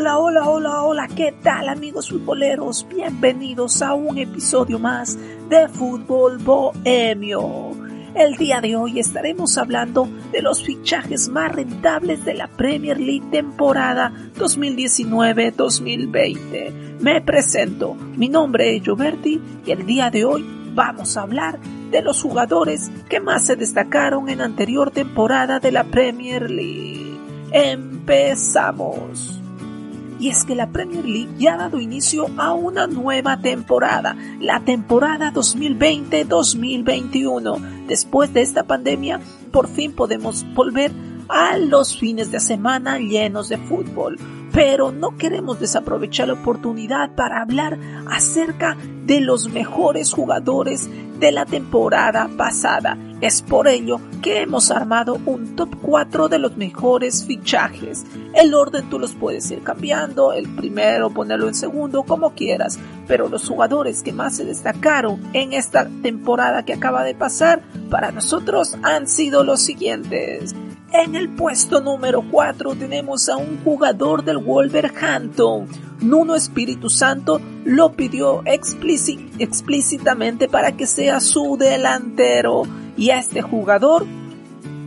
Hola, hola, hola, hola, ¿qué tal amigos futboleros? Bienvenidos a un episodio más de Fútbol Bohemio. El día de hoy estaremos hablando de los fichajes más rentables de la Premier League temporada 2019-2020. Me presento, mi nombre es Gioberti y el día de hoy vamos a hablar de los jugadores que más se destacaron en anterior temporada de la Premier League. Empezamos y es que la Premier League ya ha dado inicio a una nueva temporada, la temporada 2020-2021. Después de esta pandemia, por fin podemos volver a los fines de semana llenos de fútbol. Pero no queremos desaprovechar la oportunidad para hablar acerca de los mejores jugadores de la temporada pasada. Es por ello que hemos armado un top 4 de los mejores fichajes. El orden tú los puedes ir cambiando, el primero ponerlo en segundo, como quieras, pero los jugadores que más se destacaron en esta temporada que acaba de pasar para nosotros han sido los siguientes. En el puesto número 4 tenemos a un jugador del Wolverhampton. Nuno Espíritu Santo lo pidió explícitamente para que sea su delantero y este jugador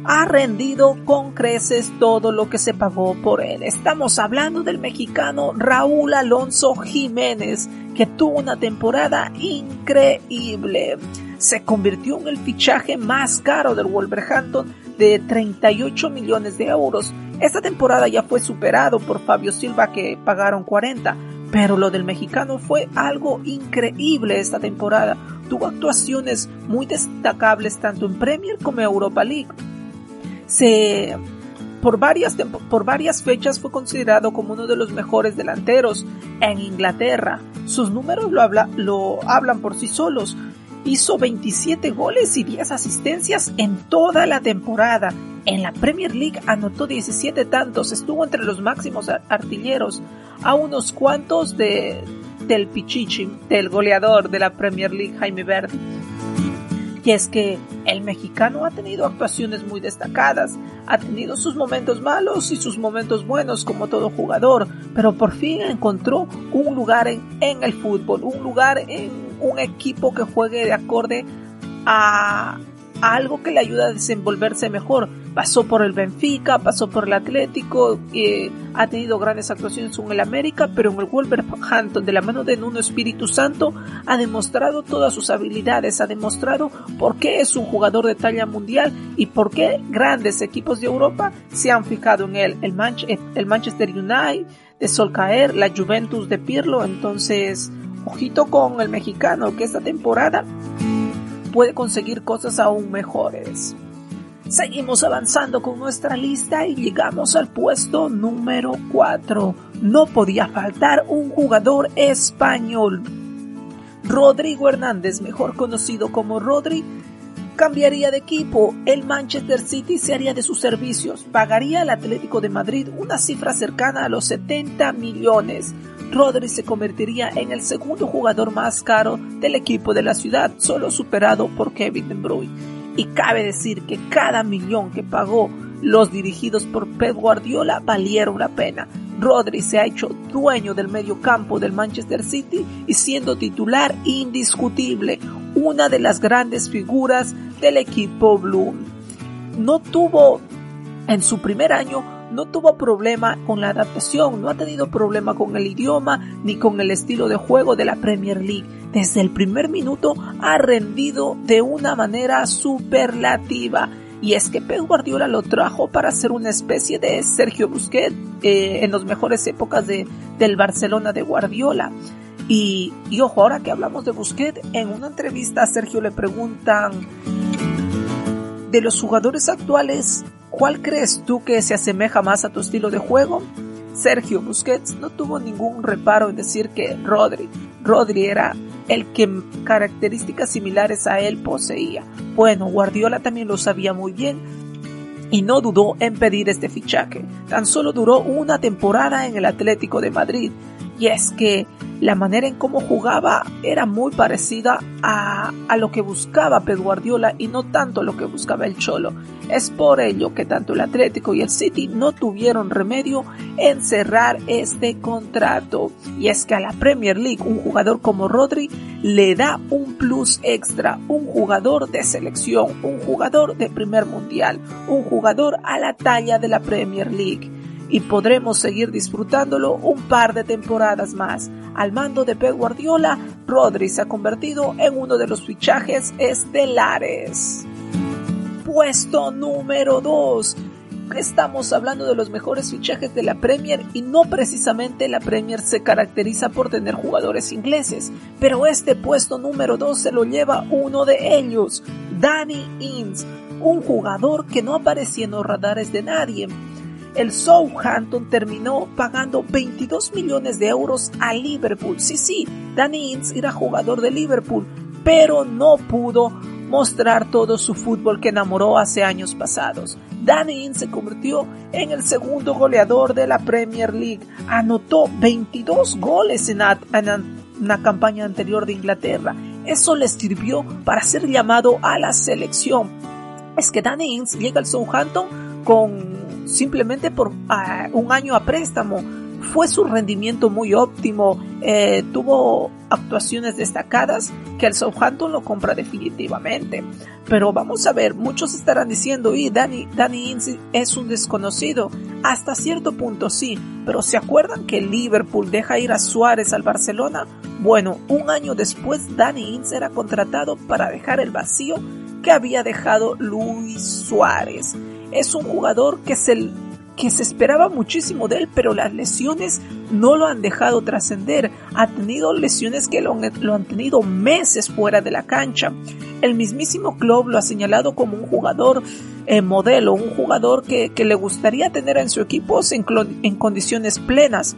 ha rendido con creces todo lo que se pagó por él. Estamos hablando del mexicano Raúl Alonso Jiménez, que tuvo una temporada increíble. Se convirtió en el fichaje más caro del Wolverhampton de 38 millones de euros. Esta temporada ya fue superado por Fabio Silva que pagaron 40, pero lo del mexicano fue algo increíble esta temporada. Tuvo actuaciones muy destacables tanto en Premier como en Europa League. Se por varias, por varias fechas fue considerado como uno de los mejores delanteros en Inglaterra. Sus números lo, habla, lo hablan por sí solos hizo 27 goles y 10 asistencias en toda la temporada. En la Premier League anotó 17 tantos, estuvo entre los máximos artilleros, a unos cuantos de, del Pichichi, del goleador de la Premier League, Jaime Verde. Y es que el mexicano ha tenido actuaciones muy destacadas, ha tenido sus momentos malos y sus momentos buenos como todo jugador, pero por fin encontró un lugar en, en el fútbol, un lugar en un equipo que juegue de acorde a, algo que le ayuda a desenvolverse mejor. Pasó por el Benfica, pasó por el Atlético, eh, ha tenido grandes actuaciones en el América, pero en el Wolverhampton, de la mano de Nuno Espíritu Santo, ha demostrado todas sus habilidades, ha demostrado por qué es un jugador de talla mundial y por qué grandes equipos de Europa se han fijado en él. El, el Manchester United de Solcaer, la Juventus de Pirlo, entonces Ojito con el mexicano que esta temporada puede conseguir cosas aún mejores. Seguimos avanzando con nuestra lista y llegamos al puesto número 4. No podía faltar un jugador español. Rodrigo Hernández, mejor conocido como Rodri, cambiaría de equipo. El Manchester City se haría de sus servicios. Pagaría al Atlético de Madrid una cifra cercana a los 70 millones. Rodri se convertiría en el segundo jugador más caro del equipo de la ciudad, solo superado por Kevin De Bruyne. Y cabe decir que cada millón que pagó los dirigidos por Pep Guardiola valieron la pena. Rodri se ha hecho dueño del medio campo del Manchester City y siendo titular indiscutible, una de las grandes figuras del equipo Blue. No tuvo en su primer año no tuvo problema con la adaptación, no ha tenido problema con el idioma ni con el estilo de juego de la Premier League. Desde el primer minuto ha rendido de una manera superlativa. Y es que Pep Guardiola lo trajo para ser una especie de Sergio Busquets eh, en las mejores épocas de, del Barcelona de Guardiola. Y, y ojo, ahora que hablamos de Busquets, en una entrevista a Sergio le preguntan de los jugadores actuales, ¿Cuál crees tú que se asemeja más a tu estilo de juego? Sergio Busquets no tuvo ningún reparo en decir que Rodri, Rodri era el que características similares a él poseía. Bueno, Guardiola también lo sabía muy bien y no dudó en pedir este fichaje. Tan solo duró una temporada en el Atlético de Madrid. Y es que La manera en cómo jugaba era muy parecida a, a lo que buscaba Pep Guardiola y no tanto lo que buscaba el Cholo. Es por ello que tanto el Atlético y el City no tuvieron remedio en cerrar este contrato. Y es que a la Premier League un jugador como Rodri le da un plus extra, un jugador de selección, un jugador de primer mundial, un jugador a la talla de la Premier League y podremos seguir disfrutándolo un par de temporadas más. Al mando de Pep Guardiola, Rodri se ha convertido en uno de los fichajes estelares. Puesto número 2. Estamos hablando de los mejores fichajes de la Premier y no precisamente la Premier se caracteriza por tener jugadores ingleses, pero este puesto número 2 se lo lleva uno de ellos, Danny Ings, un jugador que no aparecía en los radares de nadie, el Southampton terminó pagando 22 millones de euros a Liverpool. Sí, sí, Danny Ings era jugador de Liverpool, pero no pudo mostrar todo su fútbol que enamoró hace años pasados. Danny Ings se convirtió en el segundo goleador de la Premier League. Anotó 22 goles en, una campaña anterior de Inglaterra. Eso le sirvió para ser llamado a la selección. Es que Danny Ings llega al Southampton con simplemente por ah, un año a préstamo. Fue su rendimiento muy óptimo, eh, tuvo actuaciones destacadas que el Southampton lo compra definitivamente. Pero vamos a ver, muchos estarán diciendo, y Danny, Danny es un desconocido. Hasta cierto punto sí, pero ¿se acuerdan que Liverpool deja ir a Suárez al Barcelona? Bueno, un año después Danny Ings era contratado para dejar el vacío que había dejado Luis Suárez es un jugador que se, que se esperaba muchísimo de él, pero las lesiones no lo han dejado trascender. Ha tenido lesiones que lo, han tenido meses fuera de la cancha. El mismísimo club lo ha señalado como un jugador eh, modelo, un jugador que, le gustaría tener en su equipo en, en condiciones plenas.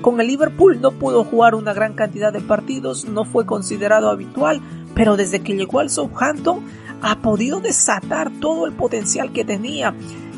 Con el Liverpool no pudo jugar una gran cantidad de partidos, no fue considerado habitual, pero desde que llegó al Southampton ha podido desatar todo el potencial que tenía.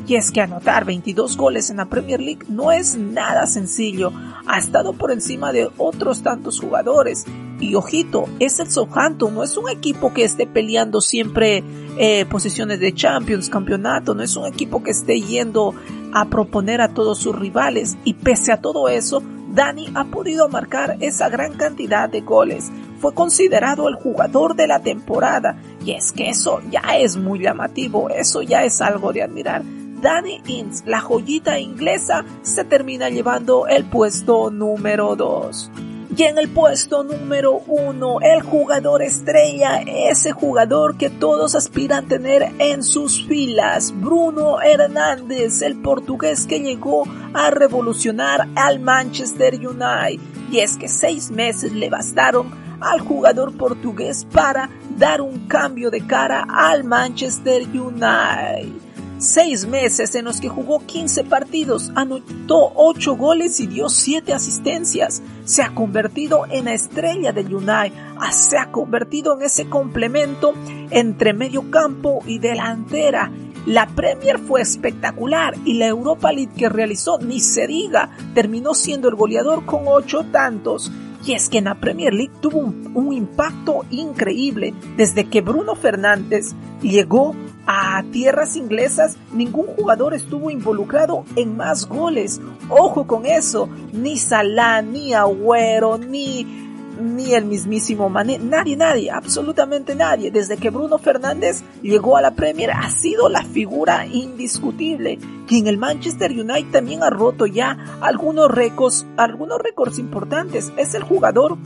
Y es que anotar 22 goles en la Premier League no es nada sencillo. Ha estado por encima de otros tantos jugadores. Y ojito, es el Southampton, no es un equipo que esté peleando siempre eh, posiciones de Champions, campeonato, no es un equipo que esté yendo a proponer a todos sus rivales. Y pese a todo eso, Dani ha podido marcar esa gran cantidad de goles. Fue considerado el jugador de la temporada y es que eso ya es muy llamativo, eso ya es algo de admirar. Danny Ings, la joyita inglesa, se termina llevando el puesto número 2. Y en el puesto número 1, el jugador estrella, ese jugador que todos aspiran tener en sus filas, Bruno Hernández, el portugués que llegó a revolucionar al Manchester United. Y es que seis meses le bastaron al jugador portugués para dar un cambio de cara al Manchester United. Seis meses en los que jugó 15 partidos, anotó 8 goles y dio 7 asistencias. Se ha convertido en la estrella del United, ah, se ha convertido en ese complemento entre medio campo y delantera. La Premier fue espectacular y la Europa League que realizó, ni se diga, terminó siendo el goleador con 8 tantos. Y es que en la Premier League tuvo un, impacto increíble. Desde que Bruno Fernández llegó a tierras inglesas, ningún jugador estuvo involucrado en más goles. Ojo con eso, ni Salah, ni Agüero, ni ni el mismísimo Mané, nadie, nadie, absolutamente nadie. Desde que Bruno Fernández llegó a la Premier ha sido la figura indiscutible, que en el Manchester United también ha roto ya algunos récords, algunos récords importantes. Es el jugador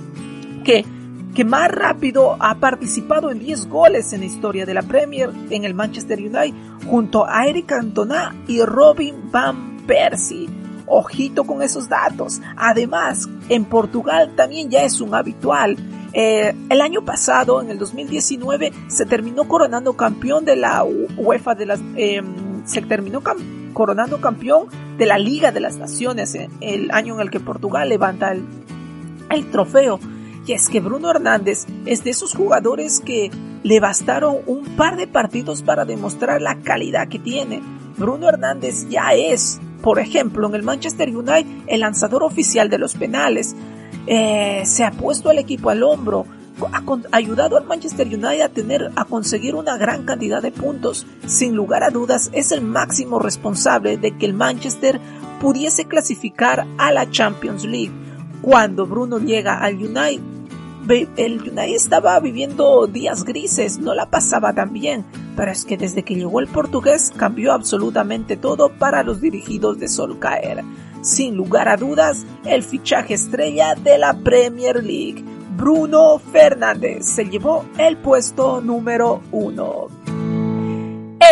que que más rápido ha participado en 10 goles en la historia de la Premier en el Manchester United junto a Eric Cantona y Robin Van Persie. Ojito con esos datos. Además, en Portugal también ya es un habitual. Eh, el año pasado, en el 2019, se terminó coronando campeón de la UEFA de las, em, se terminó coronando campeón de la Liga de las Naciones, eh, el año en el que Portugal levanta el, el trofeo. Y es que Bruno Hernández es de esos jugadores que le bastaron un par de partidos para demostrar la calidad que tiene. Bruno Hernández ya es por ejemplo, en el Manchester United, el lanzador oficial de los penales. eh, se ha puesto al equipo al hombro, ha ayudado al Manchester United a tener, a conseguir una gran cantidad de puntos. Sin lugar a dudas, es el máximo responsable de que el Manchester pudiese clasificar a la Champions League. Cuando Bruno llega al United, el United estaba viviendo días grises, no la pasaba tan bien, pero es que desde que llegó el portugués cambió absolutamente todo para los dirigidos de Solcaer. Sin lugar a dudas, el fichaje estrella de la Premier League, Bruno Fernández, se llevó el puesto número uno.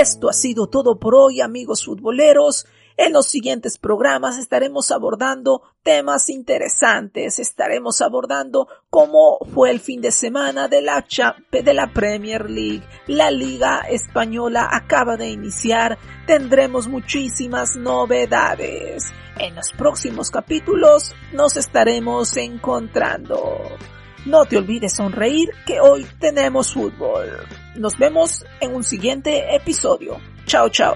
Esto ha sido todo por hoy, amigos futboleros. En los siguientes programas estaremos abordando temas interesantes, estaremos abordando cómo fue el fin de semana de la, de la Premier League, la Liga Española acaba de iniciar, tendremos muchísimas novedades. En los próximos capítulos nos estaremos encontrando. No te olvides sonreír que hoy tenemos fútbol. Nos vemos en un siguiente episodio. Chao, chao.